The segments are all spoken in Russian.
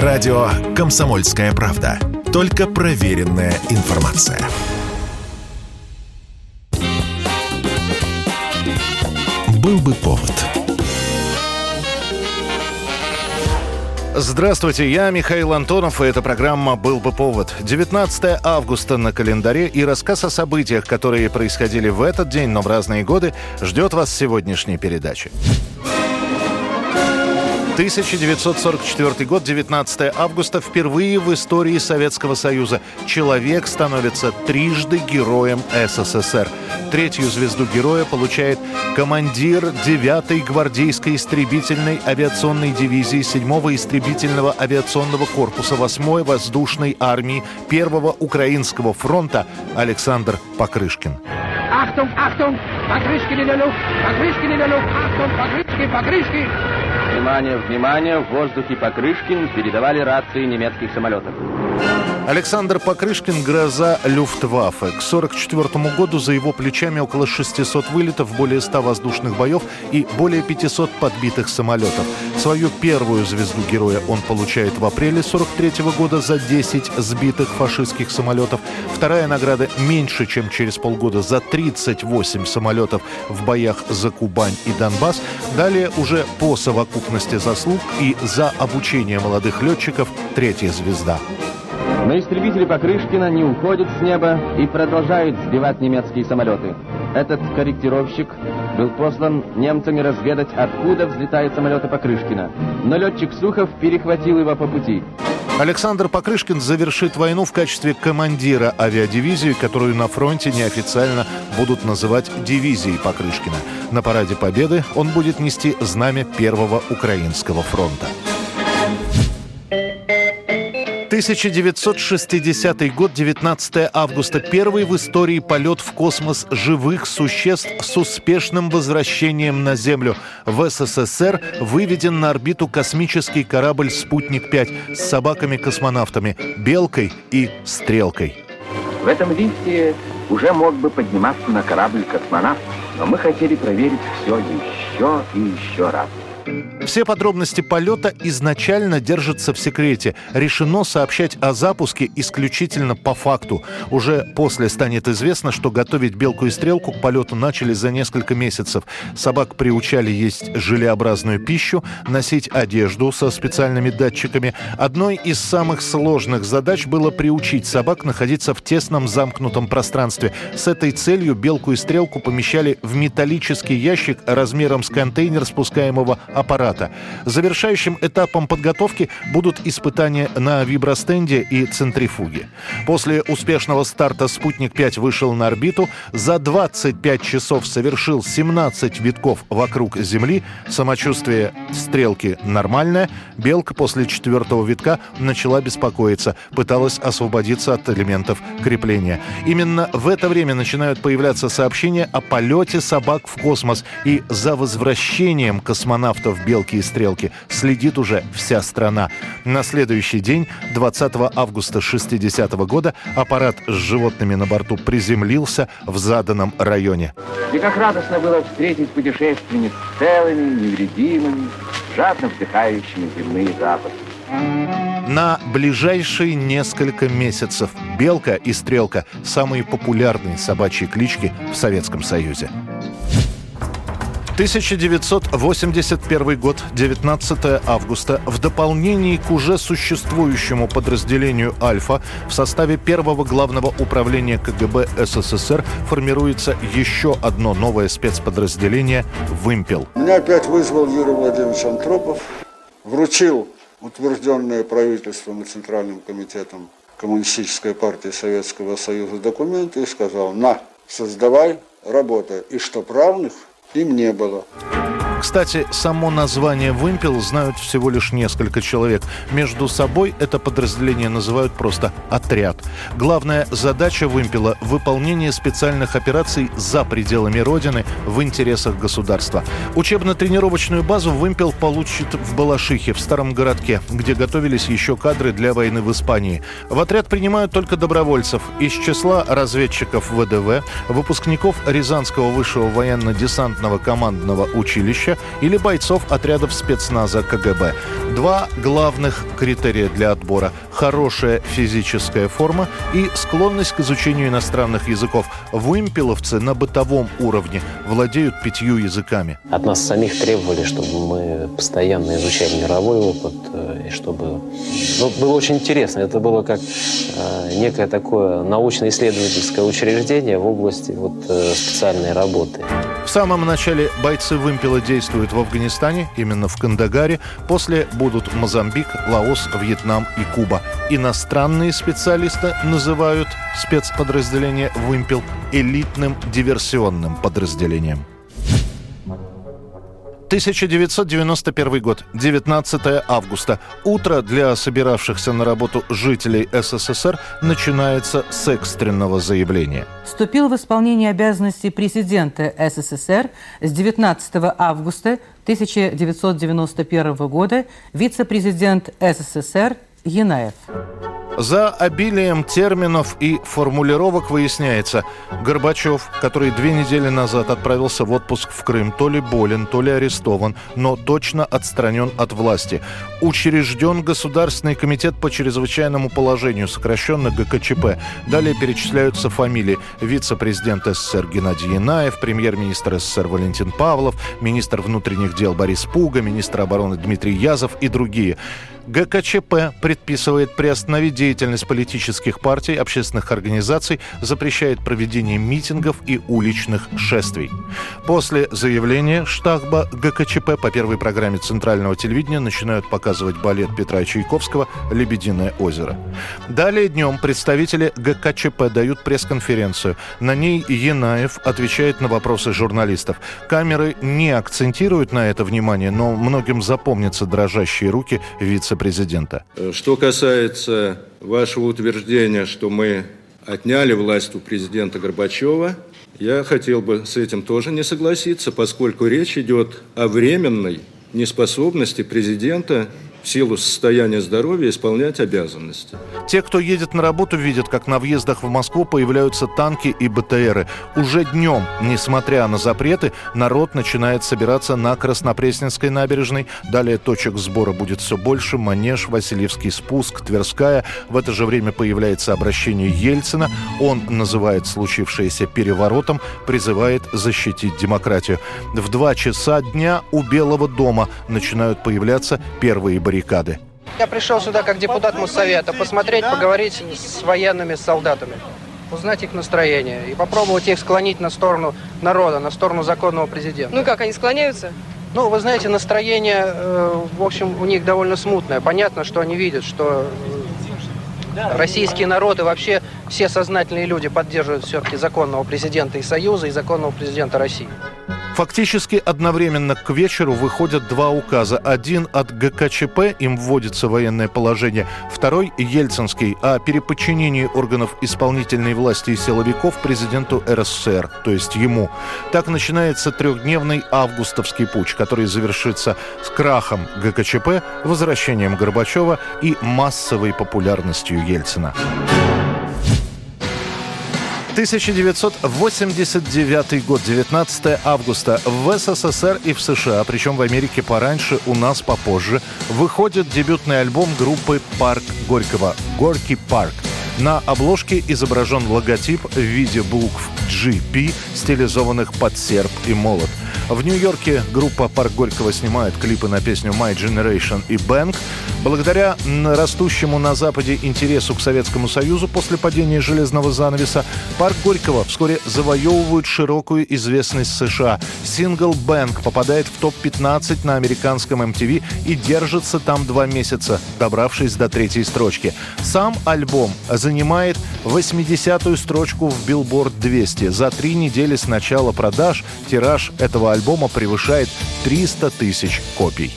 Радио «Комсомольская правда». Только проверенная информация. Был бы повод. Здравствуйте, я Михаил Антонов, и эта программа «Был бы повод». 19 августа на календаре и рассказ о событиях, которые происходили в этот день, но в разные годы, ждет вас сегодняшней передаче. 1944 год, 19 августа. Впервые в истории Советского Союза человек становится трижды героем СССР. Третью звезду героя получает командир 9-й гвардейской истребительной авиационной дивизии 7-го истребительного авиационного корпуса 8-й воздушной армии 1-го Украинского фронта Александр Покрышкин. Achtung, Achtung! Покрышкин Luft! Покрышкин Luft! Achtung, Покрышкин, Покрышкин! Внимание, внимание! В воздухе Покрышкин передавали рации немецких самолетов. Александр Покрышкин – гроза Люфтваффе. К 1944 году за его плечами около 600 вылетов, более 100 воздушных боев и более 500 подбитых самолетов. Свою первую звезду героя он получает в апреле 1943 года за 10 сбитых фашистских самолетов. Вторая награда меньше, чем через полгода за 38 самолетов в боях за Кубань и Донбасс. Далее уже по совокупности заслуг и за обучение молодых летчиков третья звезда. Но истребители Покрышкина не уходят с неба и продолжают сбивать немецкие самолеты. Этот корректировщик был послан немцами разведать, откуда взлетают самолеты Покрышкина. Но летчик Сухов перехватил его по пути. Александр Покрышкин завершит войну в качестве командира авиадивизии, которую на фронте неофициально будут называть дивизией Покрышкина. На параде Победы он будет нести знамя Первого Украинского фронта. 1960 год, 19 августа. Первый в истории полет в космос живых существ с успешным возвращением на Землю. В СССР выведен на орбиту космический корабль «Спутник-5» с собаками-космонавтами «Белкой» и «Стрелкой». В этом лифте уже мог бы подниматься на корабль космонавт, но мы хотели проверить все еще и еще раз. Все подробности полета изначально держатся в секрете. Решено сообщать о запуске исключительно по факту. Уже после станет известно, что готовить белку и стрелку к полету начали за несколько месяцев. Собак приучали есть желеобразную пищу, носить одежду со специальными датчиками. Одной из самых сложных задач было приучить собак находиться в тесном замкнутом пространстве. С этой целью белку и стрелку помещали в металлический ящик размером с контейнер спускаемого аппарата. Завершающим этапом подготовки будут испытания на вибростенде и центрифуге. После успешного старта «Спутник-5» вышел на орбиту, за 25 часов совершил 17 витков вокруг Земли, самочувствие стрелки нормальное, белка после четвертого витка начала беспокоиться, пыталась освободиться от элементов крепления. Именно в это время начинают появляться сообщения о полете собак в космос, и за возвращением космонавтов «Белки и стрелки» следит уже вся страна. На следующий день, 20 августа 60 года, аппарат с животными на борту приземлился в заданном районе. И как радостно было встретить путешественниц целыми, невредимыми, жадно вдыхающими земные запахи. На ближайшие несколько месяцев «Белка» и «Стрелка» – самые популярные собачьи клички в Советском Союзе. 1981 год, 19 августа. В дополнении к уже существующему подразделению «Альфа» в составе первого главного управления КГБ СССР формируется еще одно новое спецподразделение «Вымпел». Меня опять вызвал Юрий Владимирович Антропов, вручил утвержденные правительством и Центральным комитетом Коммунистической партии Советского Союза документы и сказал, на, создавай, работай, и что равных им не было. Кстати, само название «Вымпел» знают всего лишь несколько человек. Между собой это подразделение называют просто «отряд». Главная задача «Вымпела» – выполнение специальных операций за пределами Родины в интересах государства. Учебно-тренировочную базу «Вымпел» получит в Балашихе, в старом городке, где готовились еще кадры для войны в Испании. В отряд принимают только добровольцев из числа разведчиков ВДВ, выпускников Рязанского высшего военно-десантного командного училища, Януковича или бойцов отрядов спецназа КГБ. Два главных критерия для отбора – хорошая физическая форма и склонность к изучению иностранных языков. Вымпеловцы на бытовом уровне владеют пятью языками. От нас самих требовали, чтобы мы постоянно изучали мировой опыт, чтобы... Ну, было очень интересно. Это было как э, некое такое научно-исследовательское учреждение в области вот, э, специальной работы. В самом начале бойцы вымпела действуют в Афганистане, именно в Кандагаре. После будут Мозамбик, Лаос, Вьетнам и Куба. Иностранные специалисты называют спецподразделение «Вымпел» элитным диверсионным подразделением. 1991 год, 19 августа. Утро для собиравшихся на работу жителей СССР начинается с экстренного заявления. Вступил в исполнение обязанностей президента СССР с 19 августа 1991 года вице-президент СССР Янаев. За обилием терминов и формулировок выясняется, Горбачев, который две недели назад отправился в отпуск в Крым, то ли болен, то ли арестован, но точно отстранен от власти. Учрежден Государственный комитет по чрезвычайному положению, сокращенно ГКЧП. Далее перечисляются фамилии. Вице-президент СССР Геннадий Янаев, премьер-министр СССР Валентин Павлов, министр внутренних дел Борис Пуга, министр обороны Дмитрий Язов и другие. ГКЧП предписывает приостановить деятельность политических партий, общественных организаций, запрещает проведение митингов и уличных шествий. После заявления штаба ГКЧП по первой программе Центрального телевидения начинают показывать балет Петра Чайковского «Лебединое озеро». Далее днем представители ГКЧП дают пресс-конференцию. На ней Янаев отвечает на вопросы журналистов. Камеры не акцентируют на это внимание, но многим запомнятся дрожащие руки вице-президента. Что касается вашего утверждения, что мы отняли власть у президента Горбачева, я хотел бы с этим тоже не согласиться, поскольку речь идет о временной неспособности президента в силу состояния здоровья исполнять обязанности. Те, кто едет на работу, видят, как на въездах в Москву появляются танки и БТРы. Уже днем, несмотря на запреты, народ начинает собираться на Краснопресненской набережной. Далее точек сбора будет все больше. Манеж, Васильевский спуск, Тверская. В это же время появляется обращение Ельцина. Он называет случившееся переворотом, призывает защитить демократию. В два часа дня у Белого дома начинают появляться первые баррикады. Я пришел сюда как депутат Моссовета посмотреть, поговорить с военными, с солдатами, узнать их настроение и попробовать их склонить на сторону народа, на сторону законного президента. Ну как, они склоняются? Ну, вы знаете, настроение, э, в общем, у них довольно смутное. Понятно, что они видят, что э, российский народ и вообще все сознательные люди поддерживают все-таки законного президента и Союза, и законного президента России. Фактически одновременно к вечеру выходят два указа. Один от ГКЧП, им вводится военное положение. Второй – Ельцинский, о переподчинении органов исполнительной власти и силовиков президенту РСФСР, то есть ему. Так начинается трехдневный августовский путь, который завершится с крахом ГКЧП, возвращением Горбачева и массовой популярностью Ельцина. 1989 год, 19 августа. В СССР и в США, причем в Америке пораньше, у нас попозже, выходит дебютный альбом группы «Парк Горького» «Горький парк». На обложке изображен логотип в виде букв GP, стилизованных под серп и молот – в Нью-Йорке группа «Парк Горького» снимает клипы на песню «My Generation» и «Bang». Благодаря растущему на Западе интересу к Советскому Союзу после падения железного занавеса, «Парк Горького» вскоре завоевывают широкую известность США. Сингл «Bank» попадает в топ-15 на американском MTV и держится там два месяца, добравшись до третьей строчки. Сам альбом занимает 80-ю строчку в Billboard 200. За три недели с начала продаж тираж этого альбома превышает 300 тысяч копий.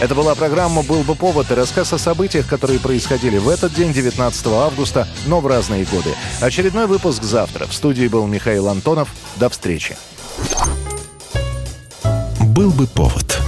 Это была программа «Был бы повод» и рассказ о событиях, которые происходили в этот день, 19 августа, но в разные годы. Очередной выпуск завтра. В студии был Михаил Антонов. До встречи. «Был бы повод»